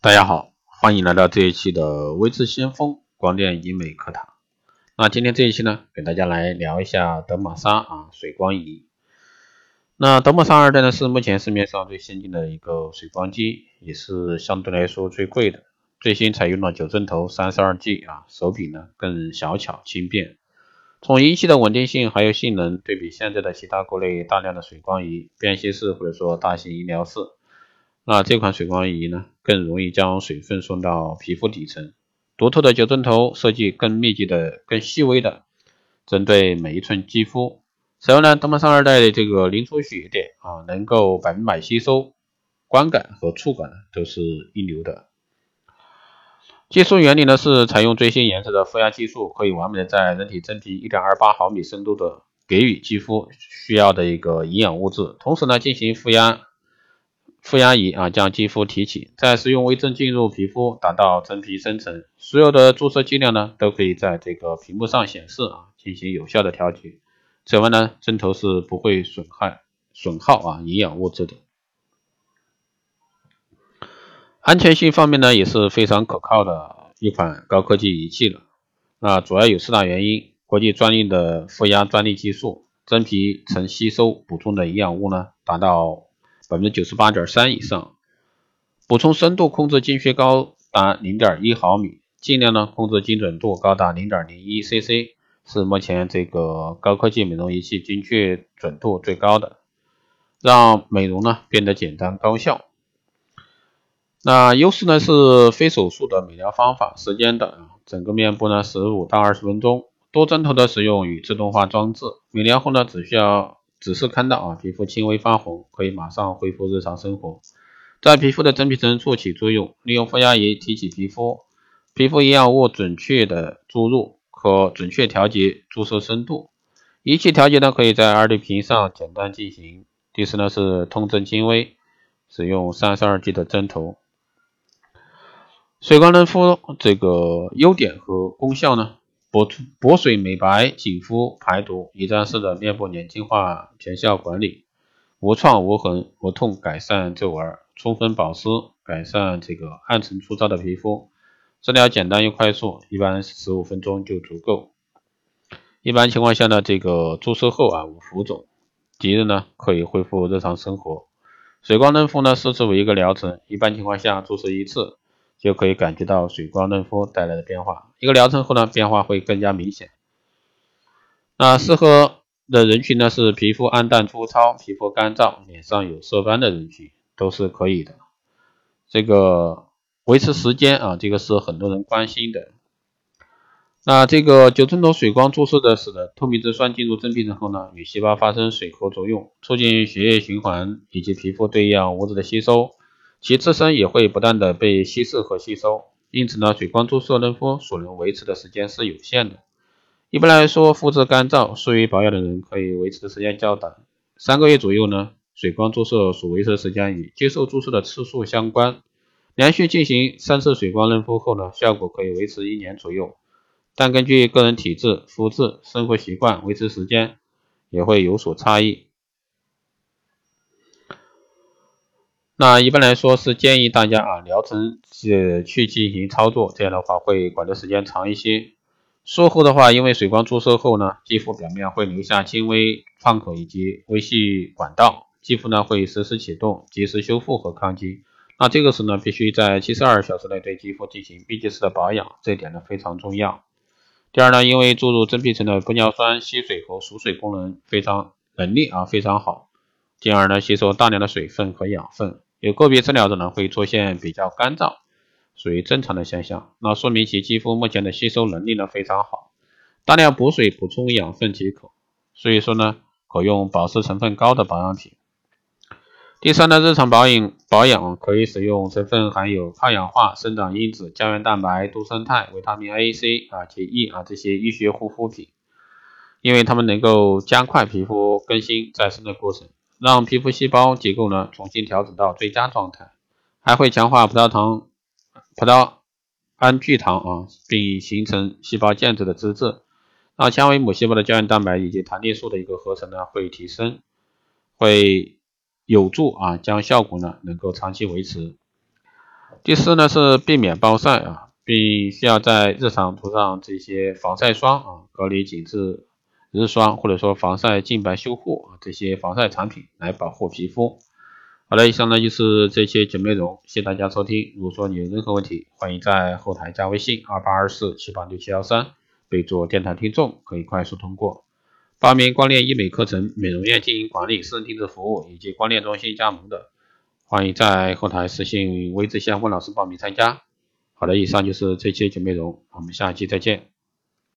大家好，欢迎来到这一期的微智先锋光电医美课堂。那今天这一期呢，给大家来聊一下德玛莎啊水光仪。那德玛莎二代呢，是目前市面上最先进的一个水光机，也是相对来说最贵的。最新采用了九针头三十二 G 啊，手柄呢更小巧轻便。从仪器的稳定性还有性能对比现在的其他国内大量的水光仪、便携式或者说大型医疗室。那这款水光仪呢，更容易将水分送到皮肤底层。独特的九针头设计更密集的、更细微的，针对每一寸肌肤。此外呢，德玛莎二代的这个零出血点啊，能够百分百吸收，观感和触感呢都是一流的。技术原理呢是采用最新研制的负压技术，可以完美的在人体真皮一点二八毫米深度的给予肌肤需要的一个营养物质，同时呢进行负压。负压仪啊，将肌肤提起，再使用微针进入皮肤，达到真皮深层。所有的注射剂量呢，都可以在这个屏幕上显示啊，进行有效的调节。此外呢，针头是不会损害、损耗啊营养物质的。安全性方面呢，也是非常可靠的一款高科技仪器了。那主要有四大原因：国际专利的负压专利技术，真皮层吸收补充的营养物呢，达到。百分之九十八点三以上，补充深度控制精确高达零点一毫米，尽量呢控制精准度高达零点零一 cc，是目前这个高科技美容仪器精确准度最高的，让美容呢变得简单高效。那优势呢是非手术的美疗方法，时间短，整个面部呢十五到二十分钟，多针头的使用与自动化装置，美疗后呢只需要。只是看到啊，皮肤轻微发红，可以马上恢复日常生活，在皮肤的真皮层处起作用，利用负压仪提起皮肤，皮肤营养物准确的注入，可准确调节注射深度。仪器调节呢，可以在二 D 屏上简单进行。第四呢是通针轻微，使用三十二 G 的针头。水光嫩肤这个优点和功效呢？补补水、美白、紧肤、排毒，一站式的面部年轻化全效管理，无创无痕无痛改善皱纹，充分保湿，改善这个暗沉粗糙的皮肤，治疗简单又快速，一般十五分钟就足够。一般情况下呢，这个注射后啊无浮肿，即日呢可以恢复日常生活。水光嫩肤呢四次为一个疗程，一般情况下注射一次。就可以感觉到水光嫩肤带来的变化。一个疗程后呢，变化会更加明显。那适合的人群呢是皮肤暗淡粗糙、皮肤干燥、脸上有色斑的人群都是可以的。这个维持时间啊，这个是很多人关心的。那这个九针头水光注射的使得透明质酸进入真皮层后呢，与细胞发生水合作用，促进血液循环以及皮肤对营养物质的吸收。其自身也会不断的被稀释和吸收，因此呢，水光注射嫩肤所能维持的时间是有限的。一般来说，肤质干燥、疏于保养的人可以维持的时间较短，三个月左右呢。水光注射所维持的时间与接受注射的次数相关。连续进行三次水光嫩肤后呢，效果可以维持一年左右，但根据个人体质、肤质、生活习惯，维持时间也会有所差异。那一般来说是建议大家啊疗程是去进行操作，这样的话会管的时间长一些。术后的话，因为水光注射后呢，肌肤表面会留下轻微创口以及微细管道，肌肤呢会实时启动，及时修复和抗击。那这个时候呢，必须在七十二小时内对肌肤进行闭集式的保养，这一点呢非常重要。第二呢，因为注入真皮层的玻尿酸吸水和锁水功能非常能力啊非常好，进而呢吸收大量的水分和养分。有个别治疗者呢会出现比较干燥，属于正常的现象，那说明其肌肤目前的吸收能力呢非常好，大量补水补充养分即可。所以说呢，可用保湿成分高的保养品。第三呢，日常保养保养可以使用成分含有抗氧化、生长因子、胶原蛋白、多生态、维他命 A、C 啊及 E 啊这些医学护肤品，因为它们能够加快皮肤更新再生的过程。让皮肤细胞结构呢重新调整到最佳状态，还会强化葡萄糖、葡萄胺聚糖啊，并形成细胞间质的脂质。那纤维母细胞的胶原蛋白以及弹力素的一个合成呢会提升，会有助啊将效果呢能够长期维持。第四呢是避免暴晒啊，并需要在日常涂上这些防晒霜啊、隔离紧致日霜或者说防晒净白修护这些防晒产品来保护皮肤。好了，以上呢就是这些节目内容，谢谢大家收听。如果说你有任何问题，欢迎在后台加微信二八二四七八六七幺三，备注电台听众，可以快速通过。报名光电医美课程、美容院经营管理、私人定制服务以及光电中心加盟的，欢迎在后台私信微之相问老师报名参加。好的，以上就是这期节目内容，我们下期再见。